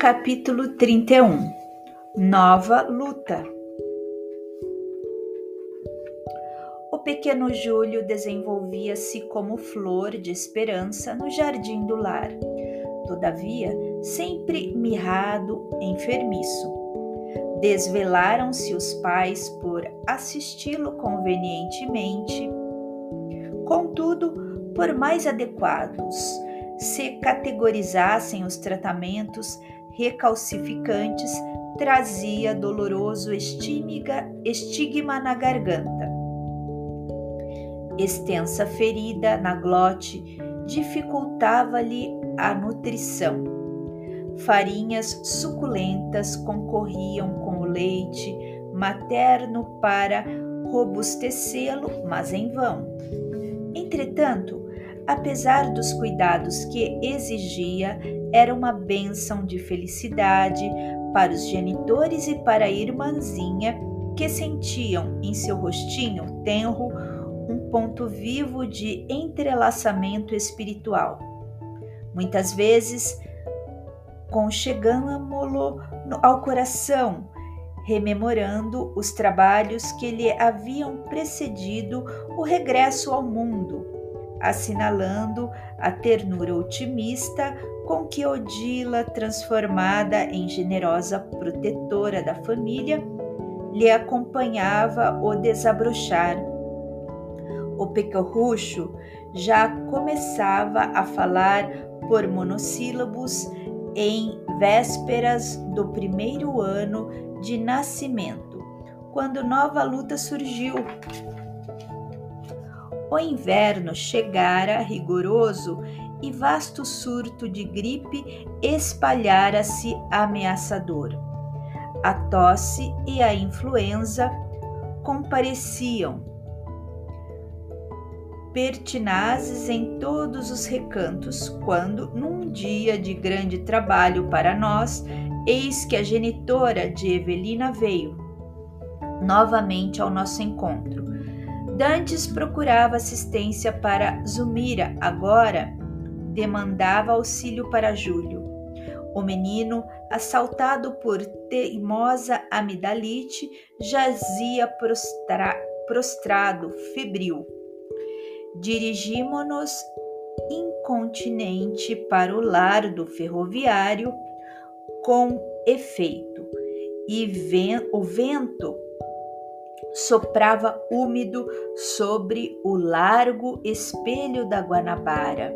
Capítulo 31 Nova luta O pequeno Júlio desenvolvia-se como flor de esperança no jardim do lar. Todavia, sempre mirrado, enfermiço. Desvelaram-se os pais por assisti-lo convenientemente. Contudo, por mais adequados se categorizassem os tratamentos recalcificantes, trazia doloroso estigma na garganta. Extensa ferida na glote dificultava-lhe a nutrição. Farinhas suculentas concorriam com o leite materno para robustecê-lo, mas em vão. Entretanto, apesar dos cuidados que exigia, era uma bênção de felicidade para os genitores e para a irmãzinha que sentiam em seu rostinho tenro um ponto vivo de entrelaçamento espiritual. Muitas vezes, conchegamo-lo ao coração, rememorando os trabalhos que lhe haviam precedido o regresso ao mundo, assinalando a ternura otimista com que Odila, transformada em generosa protetora da família, lhe acompanhava o desabrochar. O pecorrucho já começava a falar por monossílabos em vésperas do primeiro ano de nascimento, quando nova luta surgiu. O inverno chegara rigoroso e vasto surto de gripe espalhara-se ameaçador. A tosse e a influenza compareciam, pertinazes em todos os recantos, quando, num dia de grande trabalho para nós, eis que a genitora de Evelina veio novamente ao nosso encontro. Dantes procurava assistência para Zumira, agora demandava auxílio para Júlio. O menino, assaltado por teimosa amidalite, jazia prostra, prostrado, febril. Dirigimo-nos incontinente para o lar do ferroviário com efeito, e o vento soprava úmido sobre o largo espelho da Guanabara.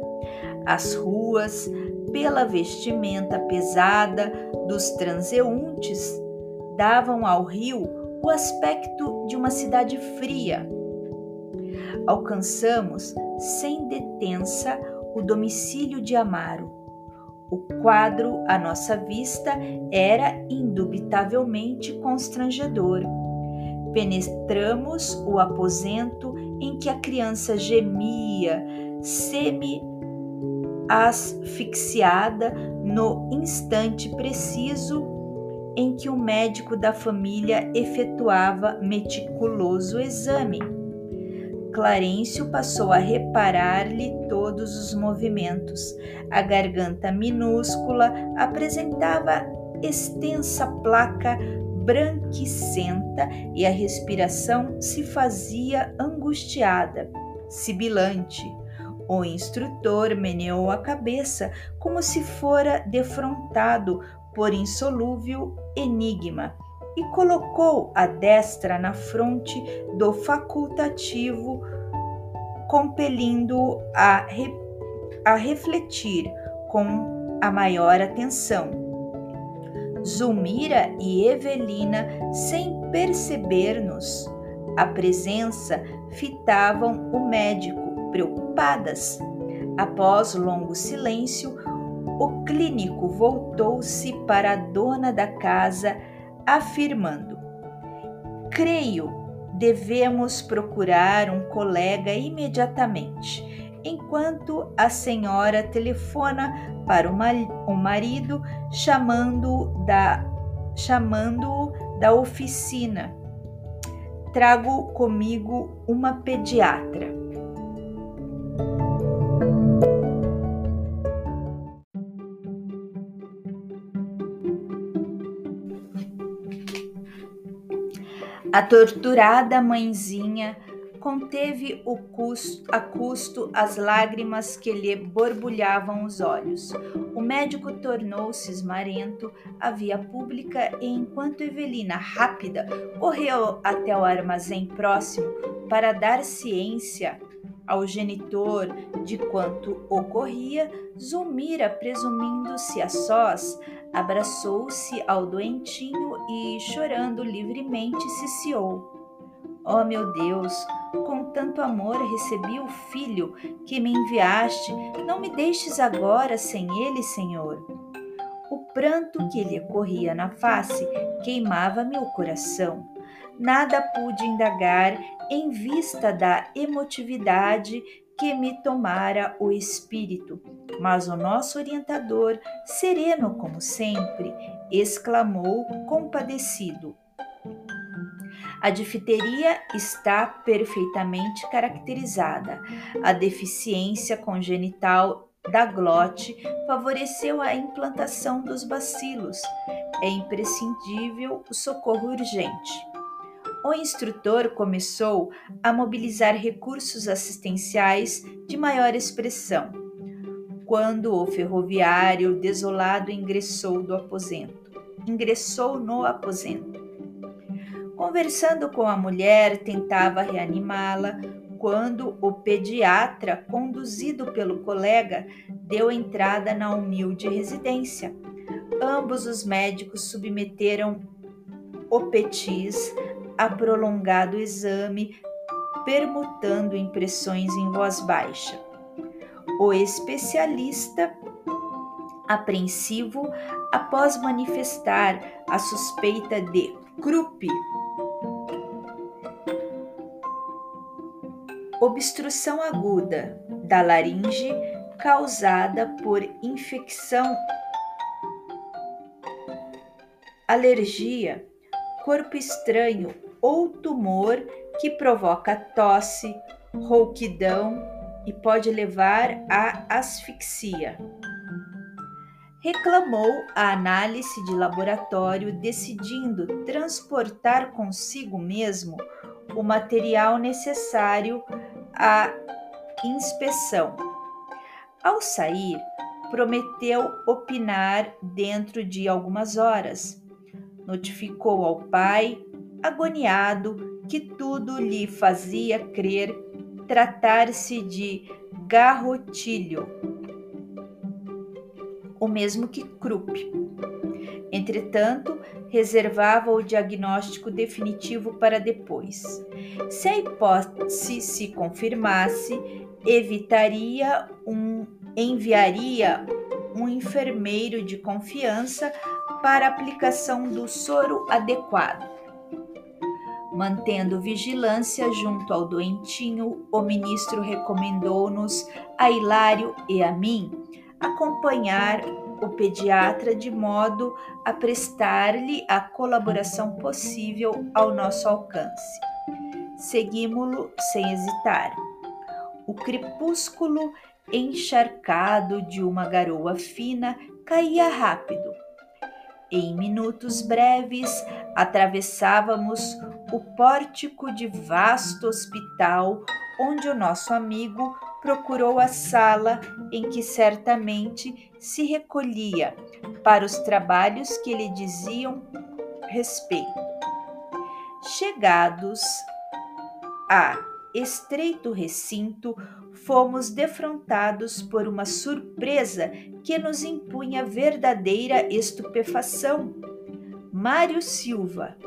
As ruas, pela vestimenta pesada dos transeuntes, davam ao rio o aspecto de uma cidade fria. Alcançamos, sem detença, o domicílio de Amaro. O quadro à nossa vista era indubitavelmente constrangedor. Penetramos o aposento em que a criança gemia, semi asfixiada no instante preciso em que o médico da família efetuava meticuloso exame. Clarencio passou a reparar-lhe todos os movimentos. A garganta minúscula apresentava extensa placa branquicenta e a respiração se fazia angustiada, sibilante. O instrutor meneou a cabeça como se fora defrontado por insolúvel enigma e colocou a destra na fronte do facultativo, compelindo-o a, re, a refletir com a maior atenção. Zulmira e Evelina, sem perceber-nos a presença, fitavam o médico preocupadas. Após longo silêncio, o clínico voltou-se para a dona da casa, afirmando: Creio, devemos procurar um colega imediatamente, enquanto a senhora telefona para o marido, chamando-o da, chamando da oficina. Trago comigo uma pediatra. A torturada mãezinha conteve o custo, a custo as lágrimas que lhe borbulhavam os olhos. O médico tornou-se esmarento à via pública e, enquanto Evelina, rápida, correu até o armazém próximo para dar ciência ao genitor de quanto ocorria, Zulmira, presumindo-se a sós, abraçou-se ao doentinho e, chorando livremente, ciciou. Ó meu Deus, com tanto amor recebi o filho que me enviaste, não me deixes agora sem ele, Senhor. O pranto que lhe corria na face queimava-me o coração. Nada pude indagar em vista da emotividade que me tomara o espírito. Mas o nosso orientador, sereno como sempre, exclamou compadecido: a difteria está perfeitamente caracterizada. A deficiência congenital da glote favoreceu a implantação dos bacilos. É imprescindível o socorro urgente. O instrutor começou a mobilizar recursos assistenciais de maior expressão. Quando o ferroviário desolado ingressou do aposento, ingressou no aposento. Conversando com a mulher, tentava reanimá-la quando o pediatra, conduzido pelo colega, deu entrada na humilde residência. Ambos os médicos submeteram o Petis a prolongado exame, permutando impressões em voz baixa. O especialista, apreensivo, após manifestar a suspeita de Krupp, obstrução aguda da laringe causada por infecção, alergia, corpo estranho ou tumor que provoca tosse, rouquidão e pode levar à asfixia. Reclamou a análise de laboratório, decidindo transportar consigo mesmo o material necessário a inspeção. Ao sair, prometeu opinar dentro de algumas horas. Notificou ao pai, agoniado, que tudo lhe fazia crer tratar-se de garrotilho, o mesmo que Krupp. Entretanto, reservava o diagnóstico definitivo para depois. Se a hipótese se confirmasse, evitaria um enviaria um enfermeiro de confiança para aplicação do soro adequado. Mantendo vigilância junto ao doentinho, o ministro recomendou-nos a Hilário e a mim acompanhar o pediatra de modo a prestar-lhe a colaboração possível ao nosso alcance. Seguimos-lo sem hesitar. O crepúsculo encharcado de uma garoa fina caía rápido. Em minutos breves, atravessávamos o pórtico de vasto hospital onde o nosso amigo procurou a sala em que certamente se recolhia para os trabalhos que lhe diziam respeito. Chegados a estreito recinto, fomos defrontados por uma surpresa que nos impunha verdadeira estupefação. Mário Silva,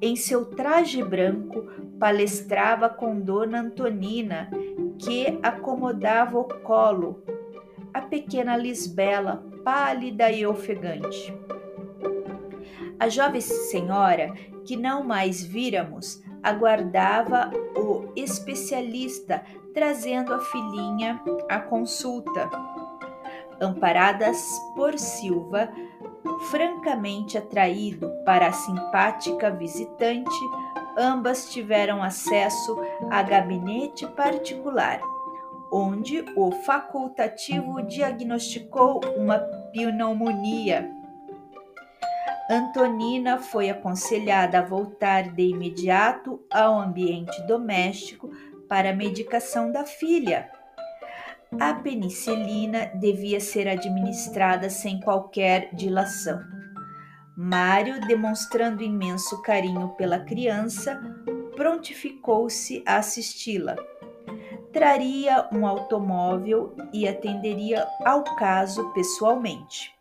em seu traje branco, palestrava com Dona Antonina que acomodava o colo a pequena Lisbela, pálida e ofegante. A jovem senhora, que não mais víramos, aguardava o especialista trazendo a filhinha à consulta. Amparadas por Silva, francamente atraído para a simpática visitante, ambas tiveram acesso a gabinete particular, onde o facultativo diagnosticou uma pneumonia. Antonina foi aconselhada a voltar de imediato ao ambiente doméstico para a medicação da filha. A penicilina devia ser administrada sem qualquer dilação. Mário, demonstrando imenso carinho pela criança, prontificou-se a assisti-la. Traria um automóvel e atenderia ao caso pessoalmente.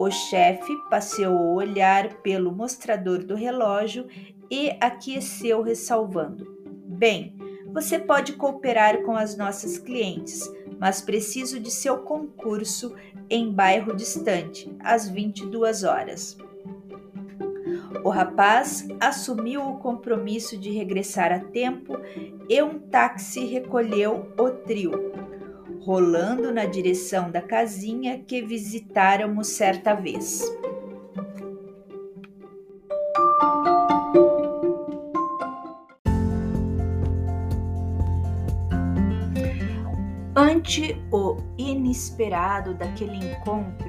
O chefe passeou o olhar pelo mostrador do relógio e aqueceu, ressalvando: Bem, você pode cooperar com as nossas clientes, mas preciso de seu concurso em bairro distante, às 22 horas. O rapaz assumiu o compromisso de regressar a tempo e um táxi recolheu o trio, rolando na direção da casinha que visitáramos certa vez. Ante o inesperado daquele encontro,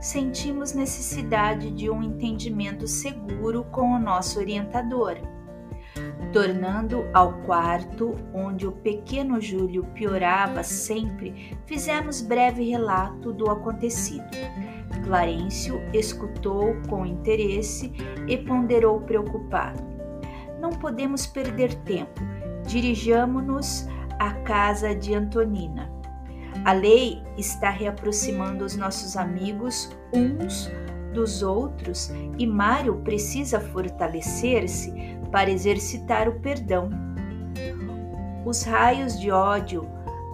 sentimos necessidade de um entendimento seguro com o nosso orientador. Tornando ao quarto onde o pequeno Júlio piorava sempre, fizemos breve relato do acontecido. Clarencio escutou com interesse e ponderou preocupado. Não podemos perder tempo. Dirijamo-nos à casa de Antonina. A lei está reaproximando os nossos amigos uns dos outros e Mário precisa fortalecer-se para exercitar o perdão. Os raios de ódio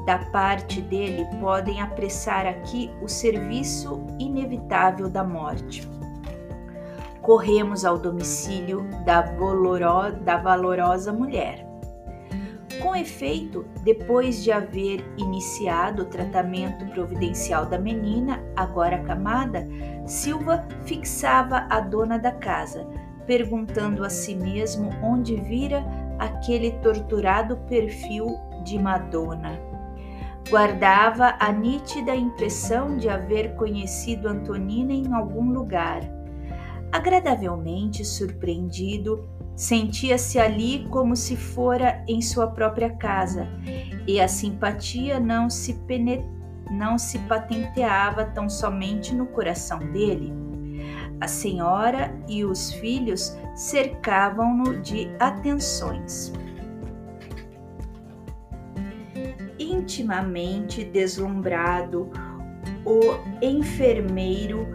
da parte dele podem apressar aqui o serviço inevitável da morte. Corremos ao domicílio da, valorosa mulher. Com efeito, depois de haver iniciado o tratamento providencial da menina, agora acamada, Silva fixava a dona da casa, perguntando a si mesmo onde vira aquele torturado perfil de Madonna. Guardava a nítida impressão de haver conhecido Antonina em algum lugar. Agradavelmente surpreendido, sentia-se ali como se fora em sua própria casa, e a simpatia não se, não se patenteava tão somente no coração dele a senhora e os filhos cercavam-no de atenções. Intimamente deslumbrado, o enfermeiro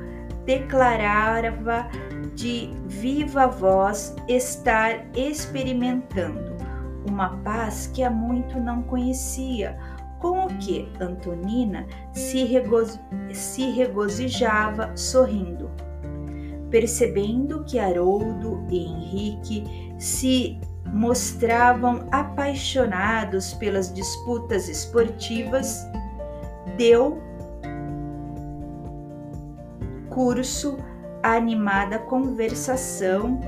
declarava de viva voz estar experimentando. Uma paz que há muito não conhecia, com o que Antonina se, se regozijava sorrindo. Percebendo que Haroldo e Henrique se mostravam apaixonados pelas disputas esportivas, deu curso à animada conversação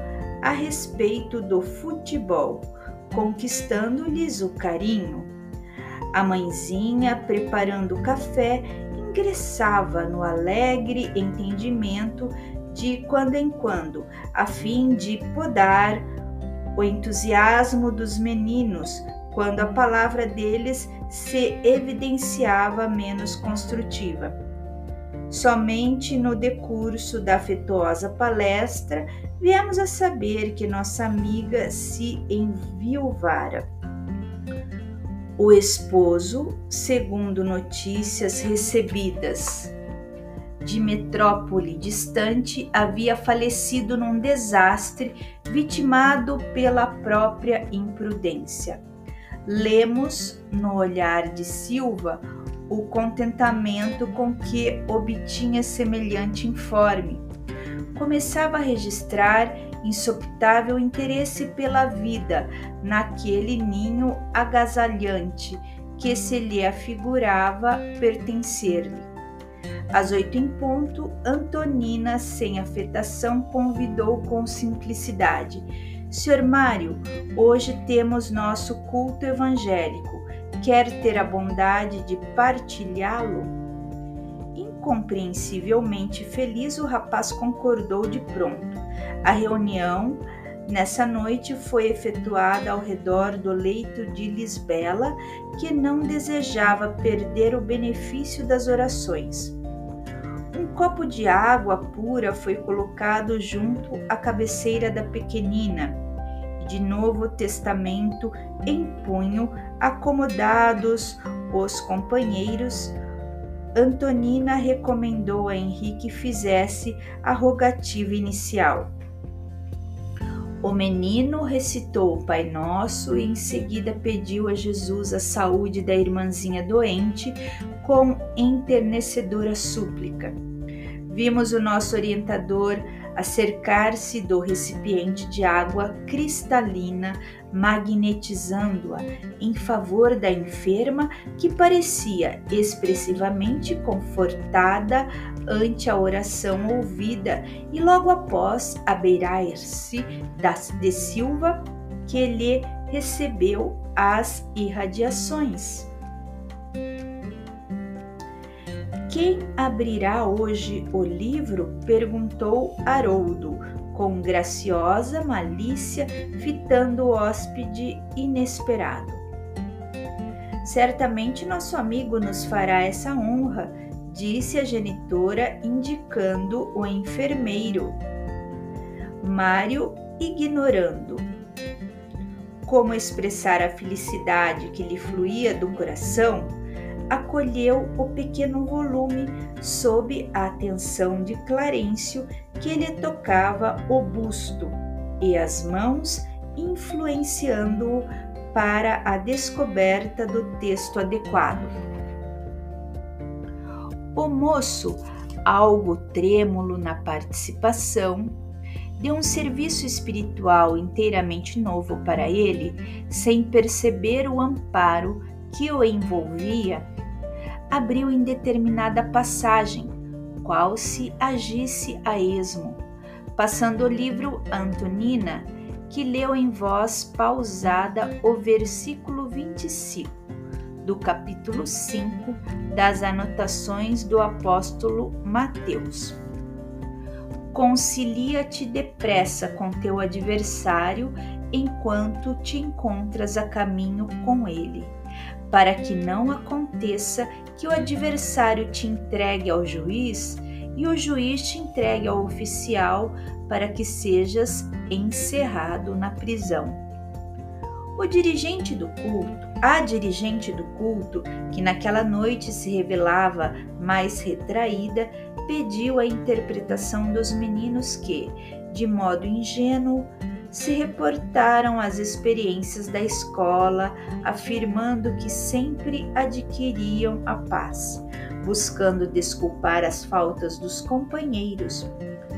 a respeito do futebol, conquistando-lhes o carinho. A mãezinha, preparando o café, ingressava no alegre entendimento de quando em quando, a fim de podar o entusiasmo dos meninos quando a palavra deles se evidenciava menos construtiva. Somente no decurso da afetuosa palestra viemos a saber que nossa amiga se enviuvara. O esposo, segundo notícias recebidas de metrópole distante havia falecido num desastre vitimado pela própria imprudência. Lemos no olhar de Silva o contentamento com que obtinha semelhante informe. Começava a registrar insopitável interesse pela vida naquele ninho agasalhante que se lhe afigurava pertencer-lhe. Às oito em ponto, Antonina, sem afetação, convidou com simplicidade: Senhor Mário, hoje temos nosso culto evangélico. Quer ter a bondade de partilhá-lo? incompreensivelmente feliz, o rapaz concordou de pronto. A reunião nessa noite foi efetuada ao redor do leito de Lisbela, que não desejava perder o benefício das orações. Um copo de água pura foi colocado junto à cabeceira da pequenina, de Novo Testamento em punho, acomodados os companheiros, Antonina recomendou a Henrique fizesse a rogativa inicial. O menino recitou o Pai Nosso e em seguida pediu a Jesus a saúde da irmãzinha doente com enternecedora súplica. Vimos o nosso orientador acercar-se do recipiente de água cristalina, magnetizando-a em favor da enferma que parecia expressivamente confortada ante a oração ouvida e logo após abeirar-se de Silva, que lhe recebeu as irradiações. Quem abrirá hoje o livro? perguntou Haroldo, com graciosa malícia, fitando o hóspede inesperado. Certamente nosso amigo nos fará essa honra, disse a genitora, indicando o enfermeiro. Mário, ignorando como expressar a felicidade que lhe fluía do coração, acolheu o pequeno volume sob a atenção de Clarencio, que lhe tocava o busto e as mãos, influenciando-o para a descoberta do texto adequado. O moço, algo trêmulo na participação, deu um serviço espiritual inteiramente novo para ele, sem perceber o amparo que o envolvia abriu em determinada passagem, qual se agisse a esmo, passando o livro Antonina, que leu em voz pausada o versículo 25 do capítulo 5 das anotações do apóstolo Mateus. Concilia-te depressa com teu adversário enquanto te encontras a caminho com ele para que não aconteça que o adversário te entregue ao juiz e o juiz te entregue ao oficial para que sejas encerrado na prisão. O dirigente do culto, a dirigente do culto, que naquela noite se revelava mais retraída, pediu a interpretação dos meninos que, de modo ingênuo, se reportaram às experiências da escola, afirmando que sempre adquiriam a paz, buscando desculpar as faltas dos companheiros.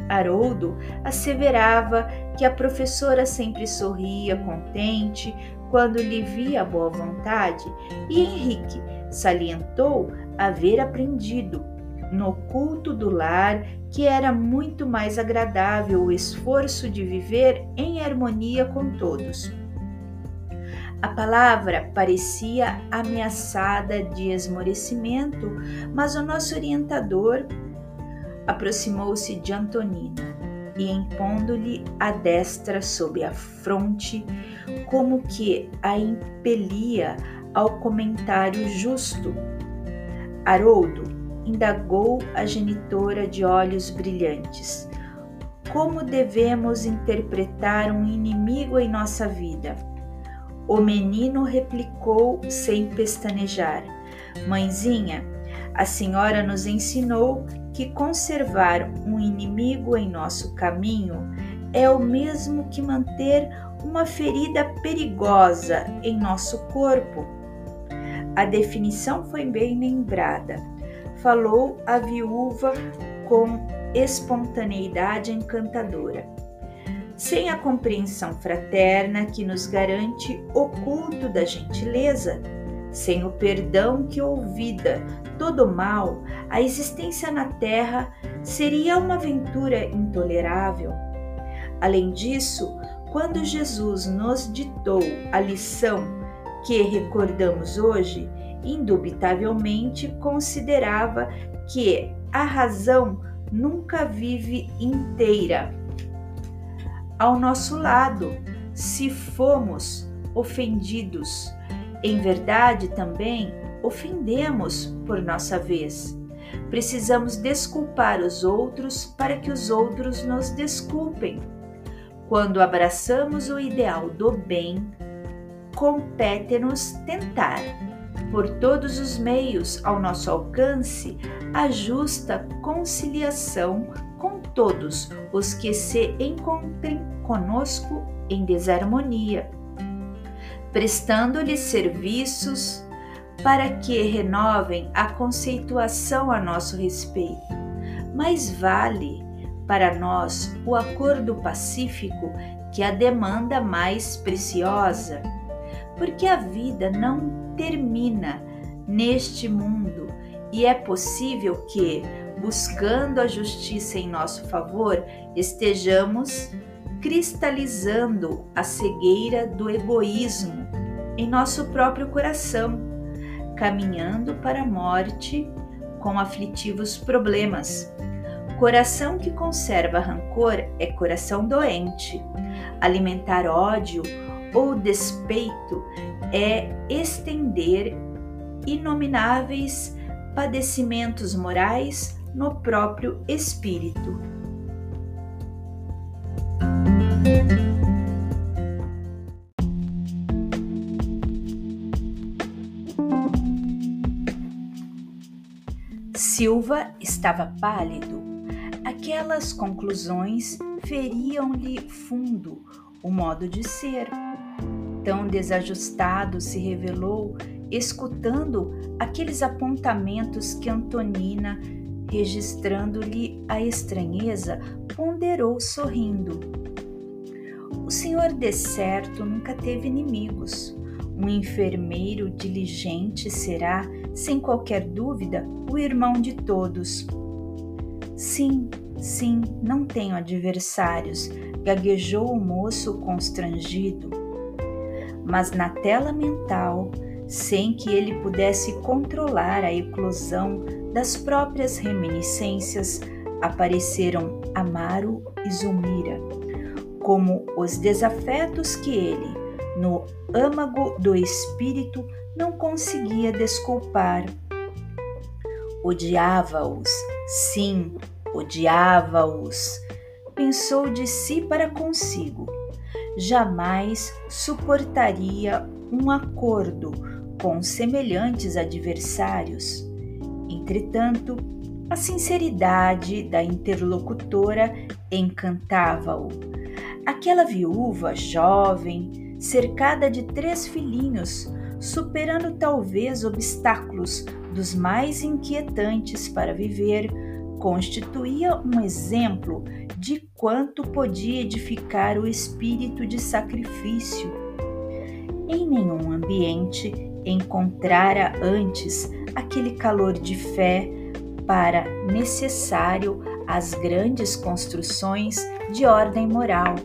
Haroldo asseverava que a professora sempre sorria contente quando lhe via boa vontade, e Henrique salientou haver aprendido no culto do lar que era muito mais agradável o esforço de viver em harmonia com todos. A palavra parecia ameaçada de esmorecimento, mas o nosso orientador aproximou-se de Antonina e, impondo-lhe a destra sob a fronte, como que a impelia ao comentário justo. Haroldo, indagou a genitora de olhos brilhantes. Como devemos interpretar um inimigo em nossa vida? O menino replicou sem pestanejar: Mãezinha, a senhora nos ensinou que conservar um inimigo em nosso caminho é o mesmo que manter uma ferida perigosa em nosso corpo. A definição foi bem lembrada falou a viúva com espontaneidade encantadora. Sem a compreensão fraterna que nos garante o culto da gentileza, sem o perdão que ouvida todo mal, a existência na terra seria uma aventura intolerável. Além disso, quando Jesus nos ditou a lição que recordamos hoje, indubitavelmente considerava que a razão nunca vive inteira ao nosso lado se fomos ofendidos. Em verdade, também ofendemos por nossa vez. Precisamos desculpar os outros para que os outros nos desculpem. Quando abraçamos o ideal do bem, compete-nos tentar, por todos os meios ao nosso alcance, a justa conciliação com todos os que se encontrem conosco em desarmonia, prestando-lhes serviços para que renovem a conceituação a nosso respeito. Mais vale para nós o acordo pacífico que a demanda mais preciosa, porque a vida não termina neste mundo e é possível que, buscando a justiça em nosso favor, estejamos cristalizando a cegueira do egoísmo em nosso próprio coração, caminhando para a morte com aflitivos problemas. Coração que conserva rancor é coração doente. Alimentar ódio ou despeito é estender inomináveis padecimentos morais no próprio espírito. Silva estava pálido. Aquelas conclusões feriam-lhe fundo o modo de ser. Tão desajustado se revelou escutando aqueles apontamentos que Antonina, registrando-lhe a estranheza, ponderou sorrindo. O senhor de certo nunca teve inimigos. Um enfermeiro diligente será, sem qualquer dúvida, o irmão de todos. Sim, sim, não tenho adversários, gaguejou o moço constrangido. Mas na tela mental sem que ele pudesse controlar a eclosão das próprias reminiscências, apareceram Amaro e Zulmira, como os desafetos que ele, no âmago do espírito, não conseguia desculpar. Odiava-os, sim, odiava-os, pensou de si para consigo. Jamais suportaria um acordo com semelhantes adversários. Entretanto, a sinceridade da interlocutora encantava-o. Aquela viúva jovem, cercada de três filhinhos, superando talvez obstáculos dos mais inquietantes para viver, constituía um exemplo de quanto podia edificar o espírito de sacrifício. Em nenhum ambiente encontrara antes aquele calor de fé para necessário às grandes construções de ordem moral.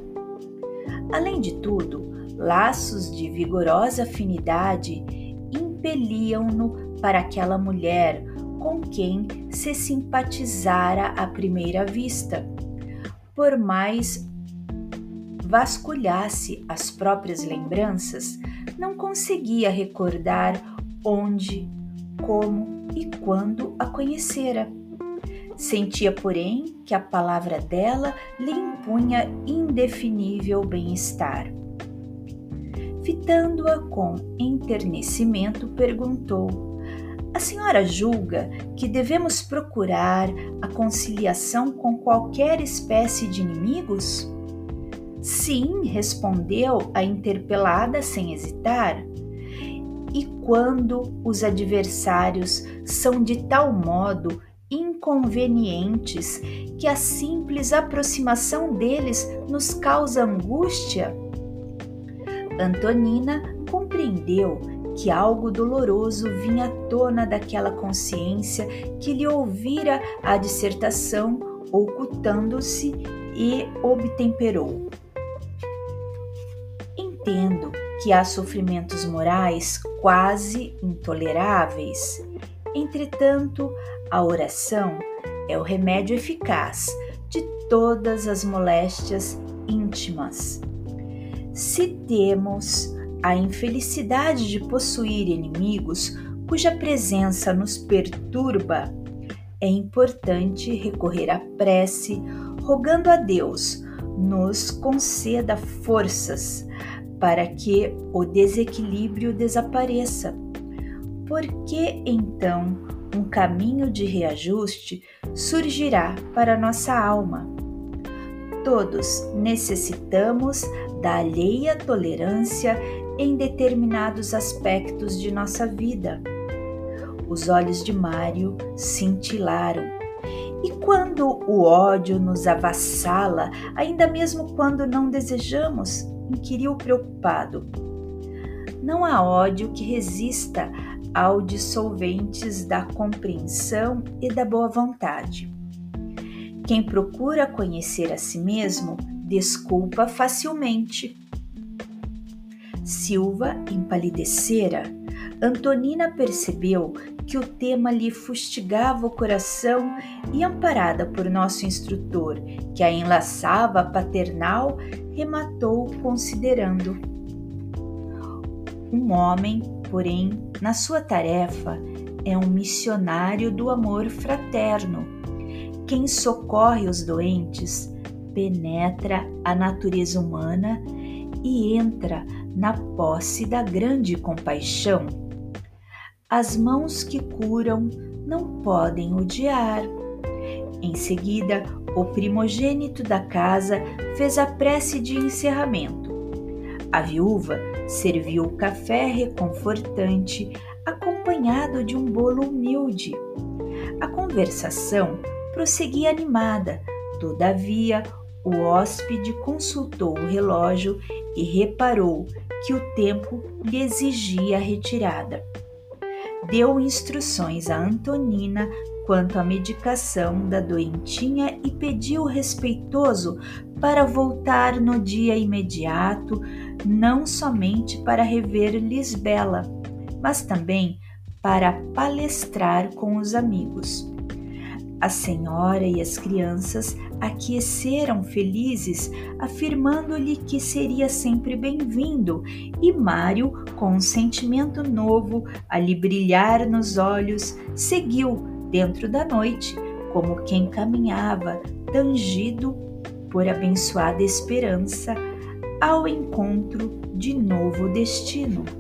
Além de tudo, laços de vigorosa afinidade impeliam-no para aquela mulher com quem se simpatizara à primeira vista. Por mais vasculhasse as próprias lembranças, não conseguia recordar onde, como e quando a conhecera. Sentia, porém, que a palavra dela lhe impunha indefinível bem-estar. Fitando-a com enternecimento, perguntou: A senhora julga que devemos procurar a conciliação com qualquer espécie de inimigos? Sim, respondeu a interpelada sem hesitar. E quando os adversários são de tal modo inconvenientes que a simples aproximação deles nos causa angústia? Antonina compreendeu que algo doloroso vinha à tona daquela consciência que lhe ouvira a dissertação, ocultando-se e obtemperou entendo que há sofrimentos morais quase intoleráveis. Entretanto, a oração é o remédio eficaz de todas as moléstias íntimas. Se temos a infelicidade de possuir inimigos cuja presença nos perturba, é importante recorrer à prece, rogando a Deus nos conceda forças para que o desequilíbrio desapareça. Porque então um caminho de reajuste surgirá para nossa alma. Todos necessitamos da alheia tolerância em determinados aspectos de nossa vida. Os olhos de Mário cintilaram. E quando o ódio nos avassala, ainda mesmo quando não desejamos, inquiriu preocupado. Não há ódio que resista ao dissolventes da compreensão e da boa vontade. Quem procura conhecer a si mesmo desculpa facilmente. Silva empalidecera. Antonina percebeu que o tema lhe fustigava o coração e, amparada por nosso instrutor, que a enlaçava paternal, rematou considerando. Um homem, porém, na sua tarefa, é um missionário do amor fraterno. Quem socorre os doentes penetra a natureza humana e entra na posse da grande compaixão. As mãos que curam não podem odiar. Em seguida, o primogênito da casa fez a prece de encerramento. A viúva serviu o café reconfortante, acompanhado de um bolo humilde. A conversação prosseguia animada, todavia, o hóspede consultou o relógio e reparou que o tempo lhe exigia a retirada. Deu instruções a Antonina quanto à medicação da doentinha e pediu respeitoso para voltar no dia imediato, não somente para rever Lisbela, mas também para palestrar com os amigos. A senhora e as crianças aqueceram felizes, afirmando-lhe que seria sempre bem-vindo, e Mário, com um sentimento novo a lhe brilhar nos olhos, seguiu dentro da noite, como quem caminhava, tangido por abençoada esperança, ao encontro de novo destino.